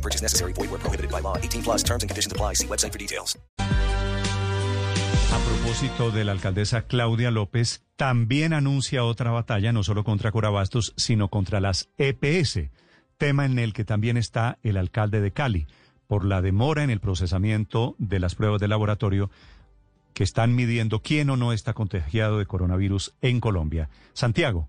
No purchase necessary. Void where prohibited by law. 18 plus terms and conditions apply. See website for details. A propósito de la alcaldesa Claudia López, también anuncia otra batalla, no solo contra Corabastos, sino contra las EPS, tema en el que también está el alcalde de Cali, por la demora en el procesamiento de las pruebas de laboratorio que están midiendo quién o no está contagiado de coronavirus en Colombia. Santiago.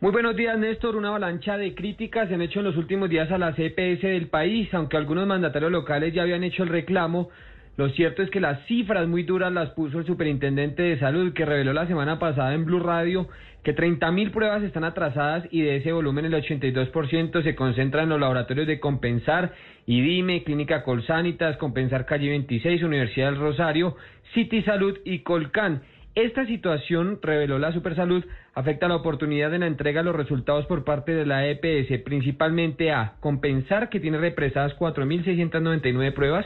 Muy buenos días, Néstor. Una avalancha de críticas se han hecho en los últimos días a la CPS del país, aunque algunos mandatarios locales ya habían hecho el reclamo. Lo cierto es que las cifras muy duras las puso el superintendente de salud, que reveló la semana pasada en Blue Radio que 30.000 pruebas están atrasadas y de ese volumen el 82% se concentra en los laboratorios de Compensar, IDIME, Clínica Colsanitas, Compensar Calle 26, Universidad del Rosario, City Salud y Colcan. Esta situación, reveló la Supersalud, afecta la oportunidad de la entrega de los resultados por parte de la EPS, principalmente a Compensar, que tiene represadas 4.699 pruebas,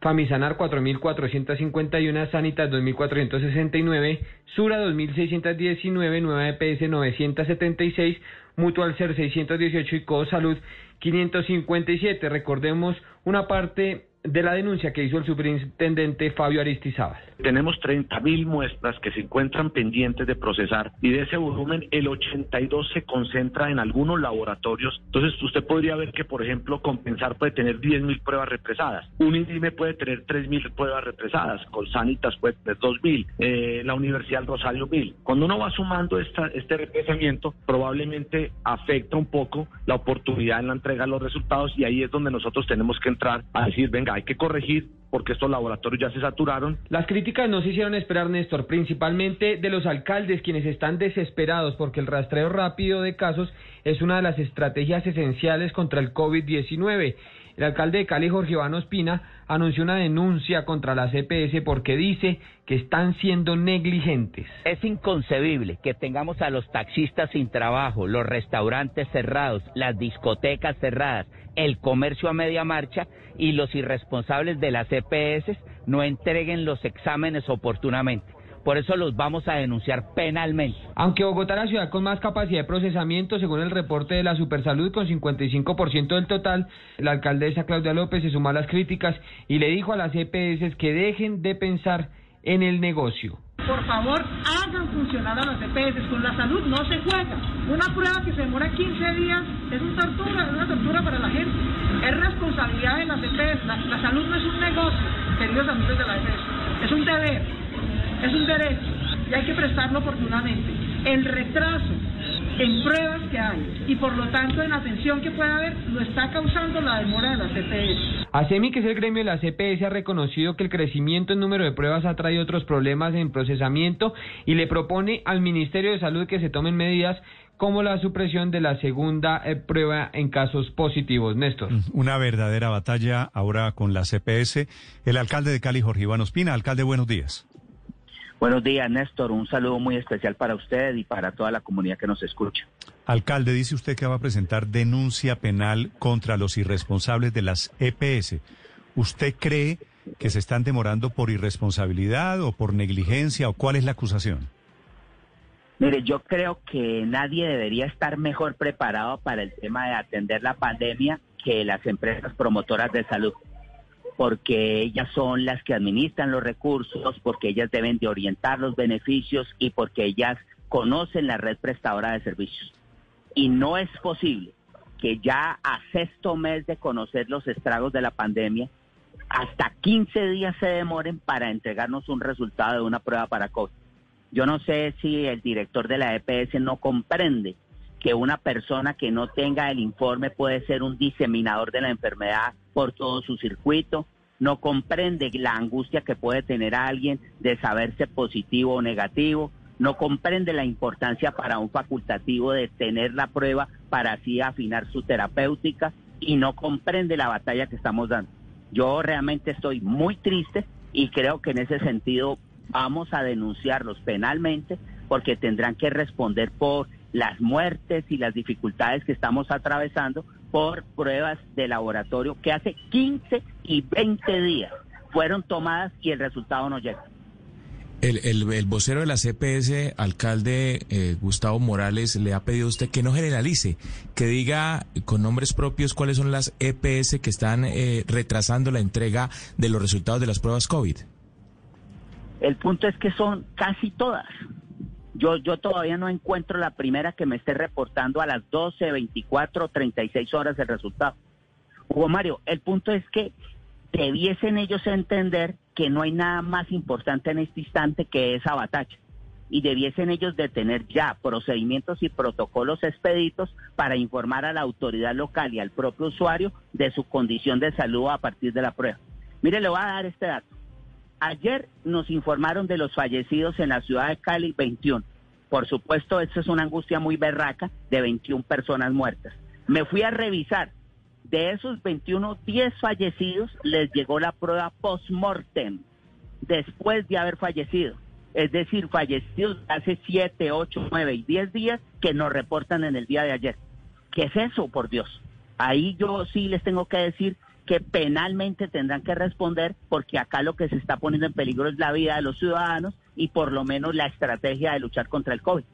Famisanar 4.451, Sanitas 2.469, Sura 2.619, Nueva EPS 976, Mutual Ser 618 y Co Salud 557. Recordemos una parte de la denuncia que hizo el superintendente Fabio Aristizábal. Tenemos 30.000 muestras que se encuentran pendientes de procesar y de ese volumen el 82 se concentra en algunos laboratorios. Entonces usted podría ver que, por ejemplo, Compensar puede tener 10.000 pruebas represadas, un INDIME puede tener 3.000 pruebas represadas, Colsanitas puede tener 2.000, eh, la Universidad Rosario 1.000. Cuando uno va sumando esta, este represamiento, probablemente afecta un poco la oportunidad en la entrega de los resultados y ahí es donde nosotros tenemos que entrar a decir, venga, hay que corregir porque estos laboratorios ya se saturaron. Las críticas no se hicieron esperar, Néstor, principalmente de los alcaldes, quienes están desesperados porque el rastreo rápido de casos es una de las estrategias esenciales contra el COVID-19. El alcalde de Cali, Jorge Iván Ospina, anunció una denuncia contra la CPS porque dice que están siendo negligentes. Es inconcebible que tengamos a los taxistas sin trabajo, los restaurantes cerrados, las discotecas cerradas, el comercio a media marcha y los irresponsables de las CPS no entreguen los exámenes oportunamente. Por eso los vamos a denunciar penalmente. Aunque Bogotá es la ciudad con más capacidad de procesamiento, según el reporte de la Supersalud, con 55% del total, la alcaldesa Claudia López se sumó a las críticas y le dijo a las EPS que dejen de pensar en el negocio. Por favor, hagan funcionar a las EPS. Con la salud no se juega. Una prueba que se demora 15 días es una tortura, es una tortura para la gente. Es responsabilidad de las EPS. La, la salud no es un negocio, queridos amigos de la EPS. Es un deber, es un derecho y hay que prestarlo oportunamente. El retraso en pruebas que hay y por lo tanto en atención que pueda haber lo está causando la demora de las EPS. ASEMI, que es el gremio de la CPS, ha reconocido que el crecimiento en número de pruebas ha traído otros problemas en procesamiento y le propone al Ministerio de Salud que se tomen medidas como la supresión de la segunda eh, prueba en casos positivos. Néstor. Una verdadera batalla ahora con la CPS. El alcalde de Cali, Jorge Iván Ospina. Alcalde, buenos días. Buenos días, Néstor. Un saludo muy especial para usted y para toda la comunidad que nos escucha. Alcalde, dice usted que va a presentar denuncia penal contra los irresponsables de las EPS. ¿Usted cree que se están demorando por irresponsabilidad o por negligencia o cuál es la acusación? Mire, yo creo que nadie debería estar mejor preparado para el tema de atender la pandemia que las empresas promotoras de salud porque ellas son las que administran los recursos, porque ellas deben de orientar los beneficios y porque ellas conocen la red prestadora de servicios. Y no es posible que ya a sexto mes de conocer los estragos de la pandemia, hasta 15 días se demoren para entregarnos un resultado de una prueba para COVID. Yo no sé si el director de la EPS no comprende que una persona que no tenga el informe puede ser un diseminador de la enfermedad por todo su circuito, no comprende la angustia que puede tener alguien de saberse positivo o negativo, no comprende la importancia para un facultativo de tener la prueba para así afinar su terapéutica y no comprende la batalla que estamos dando. Yo realmente estoy muy triste y creo que en ese sentido vamos a denunciarlos penalmente porque tendrán que responder por las muertes y las dificultades que estamos atravesando por pruebas de laboratorio que hace 15 y 20 días fueron tomadas y el resultado no llega. El, el, vocero de la CPS, alcalde eh, Gustavo Morales, le ha pedido a usted que no generalice, que diga con nombres propios cuáles son las EPS que están eh, retrasando la entrega de los resultados de las pruebas COVID. El punto es que son casi todas. Yo, yo todavía no encuentro la primera que me esté reportando a las 12, 24, 36 horas el resultado. Hugo Mario, el punto es que debiesen ellos entender que no hay nada más importante en este instante que esa batalla y debiesen ellos de tener ya procedimientos y protocolos expeditos para informar a la autoridad local y al propio usuario de su condición de salud a partir de la prueba. Mire, le voy a dar este dato. Ayer nos informaron de los fallecidos en la ciudad de Cali, 21. Por supuesto, esto es una angustia muy berraca de 21 personas muertas. Me fui a revisar de esos 21, 10 fallecidos les llegó la prueba post-mortem después de haber fallecido. Es decir, fallecidos hace 7, 8, 9 y 10 días que nos reportan en el día de ayer. ¿Qué es eso, por Dios? Ahí yo sí les tengo que decir que penalmente tendrán que responder porque acá lo que se está poniendo en peligro es la vida de los ciudadanos y por lo menos la estrategia de luchar contra el COVID.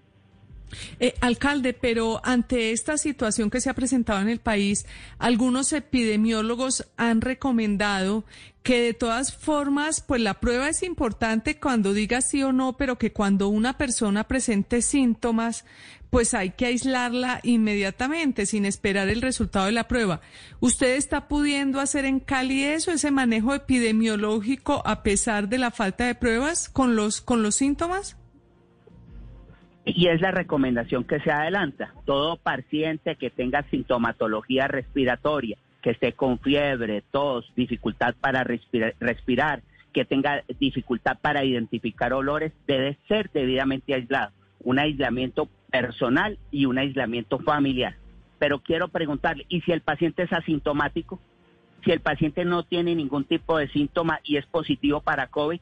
Eh, alcalde, pero ante esta situación que se ha presentado en el país, algunos epidemiólogos han recomendado que de todas formas, pues la prueba es importante cuando diga sí o no, pero que cuando una persona presente síntomas, pues hay que aislarla inmediatamente sin esperar el resultado de la prueba. ¿Usted está pudiendo hacer en Cali eso, ese manejo epidemiológico a pesar de la falta de pruebas con los, con los síntomas? Y es la recomendación que se adelanta. Todo paciente que tenga sintomatología respiratoria, que esté con fiebre, tos, dificultad para respirar, que tenga dificultad para identificar olores, debe ser debidamente aislado. Un aislamiento personal y un aislamiento familiar. Pero quiero preguntarle, ¿y si el paciente es asintomático? Si el paciente no tiene ningún tipo de síntoma y es positivo para COVID,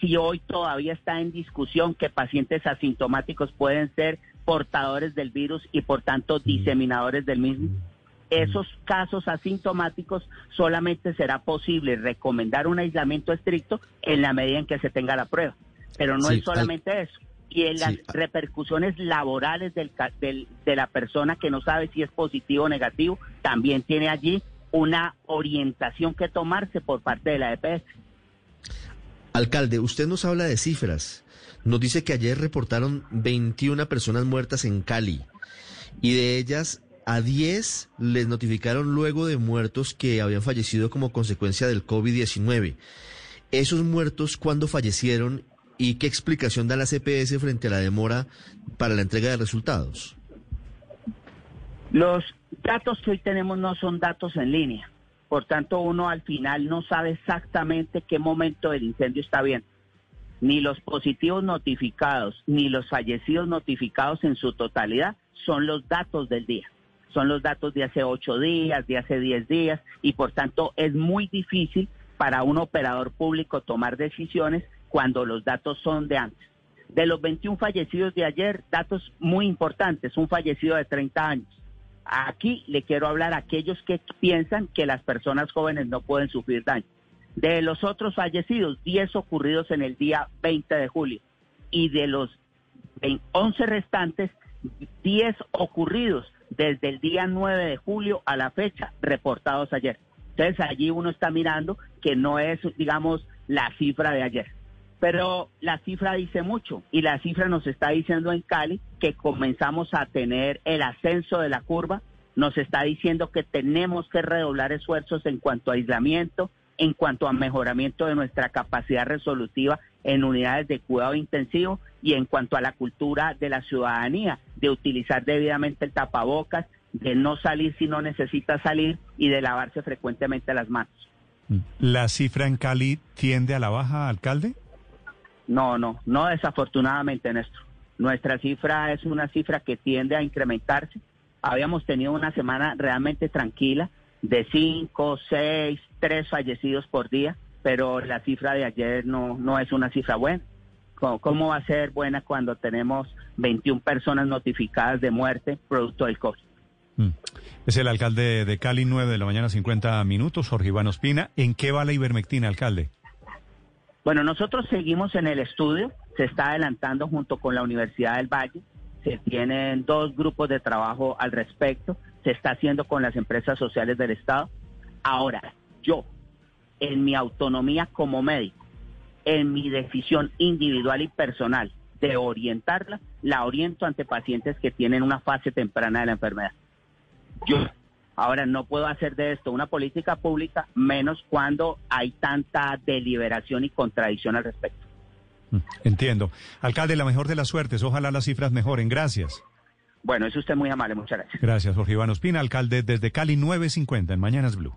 si hoy todavía está en discusión que pacientes asintomáticos pueden ser portadores del virus y por tanto mm. diseminadores del mismo. Mm. Esos casos asintomáticos solamente será posible recomendar un aislamiento estricto en la medida en que se tenga la prueba. Pero no es solamente eso. Y en las repercusiones laborales del, de la persona que no sabe si es positivo o negativo, también tiene allí una orientación que tomarse por parte de la EPS. Alcalde, usted nos habla de cifras. Nos dice que ayer reportaron 21 personas muertas en Cali y de ellas a 10 les notificaron luego de muertos que habían fallecido como consecuencia del COVID-19. ¿Esos muertos cuándo fallecieron y qué explicación da la CPS frente a la demora para la entrega de resultados? Los datos que hoy tenemos no son datos en línea. Por tanto, uno al final no sabe exactamente qué momento del incendio está bien. Ni los positivos notificados, ni los fallecidos notificados en su totalidad son los datos del día. Son los datos de hace ocho días, de hace diez días, y por tanto es muy difícil para un operador público tomar decisiones cuando los datos son de antes. De los 21 fallecidos de ayer, datos muy importantes, un fallecido de 30 años, Aquí le quiero hablar a aquellos que piensan que las personas jóvenes no pueden sufrir daño. De los otros fallecidos, 10 ocurridos en el día 20 de julio y de los 11 restantes, 10 ocurridos desde el día 9 de julio a la fecha reportados ayer. Entonces allí uno está mirando que no es, digamos, la cifra de ayer. Pero la cifra dice mucho y la cifra nos está diciendo en Cali que comenzamos a tener el ascenso de la curva, nos está diciendo que tenemos que redoblar esfuerzos en cuanto a aislamiento, en cuanto a mejoramiento de nuestra capacidad resolutiva en unidades de cuidado intensivo y en cuanto a la cultura de la ciudadanía, de utilizar debidamente el tapabocas, de no salir si no necesita salir y de lavarse frecuentemente las manos. ¿La cifra en Cali tiende a la baja, alcalde? No, no, no desafortunadamente, Néstor. Nuestra cifra es una cifra que tiende a incrementarse. Habíamos tenido una semana realmente tranquila, de cinco, seis, tres fallecidos por día, pero la cifra de ayer no, no es una cifra buena. ¿Cómo, ¿Cómo va a ser buena cuando tenemos 21 personas notificadas de muerte producto del COVID? Mm. Es el alcalde de Cali, 9 de la mañana, 50 minutos, Jorge Iván Ospina. ¿En qué va la ivermectina, alcalde? Bueno, nosotros seguimos en el estudio, se está adelantando junto con la Universidad del Valle, se tienen dos grupos de trabajo al respecto, se está haciendo con las empresas sociales del Estado. Ahora, yo, en mi autonomía como médico, en mi decisión individual y personal de orientarla, la oriento ante pacientes que tienen una fase temprana de la enfermedad. Yo ahora no puedo hacer de esto una política pública menos cuando hay tanta deliberación y contradicción al respecto. Mm, entiendo. Alcalde, la mejor de las suertes. Ojalá las cifras mejoren. Gracias. Bueno, es usted muy amable. Muchas gracias. Gracias, Jorge Iván Ospina, alcalde desde Cali 950 en Mañanas Blue.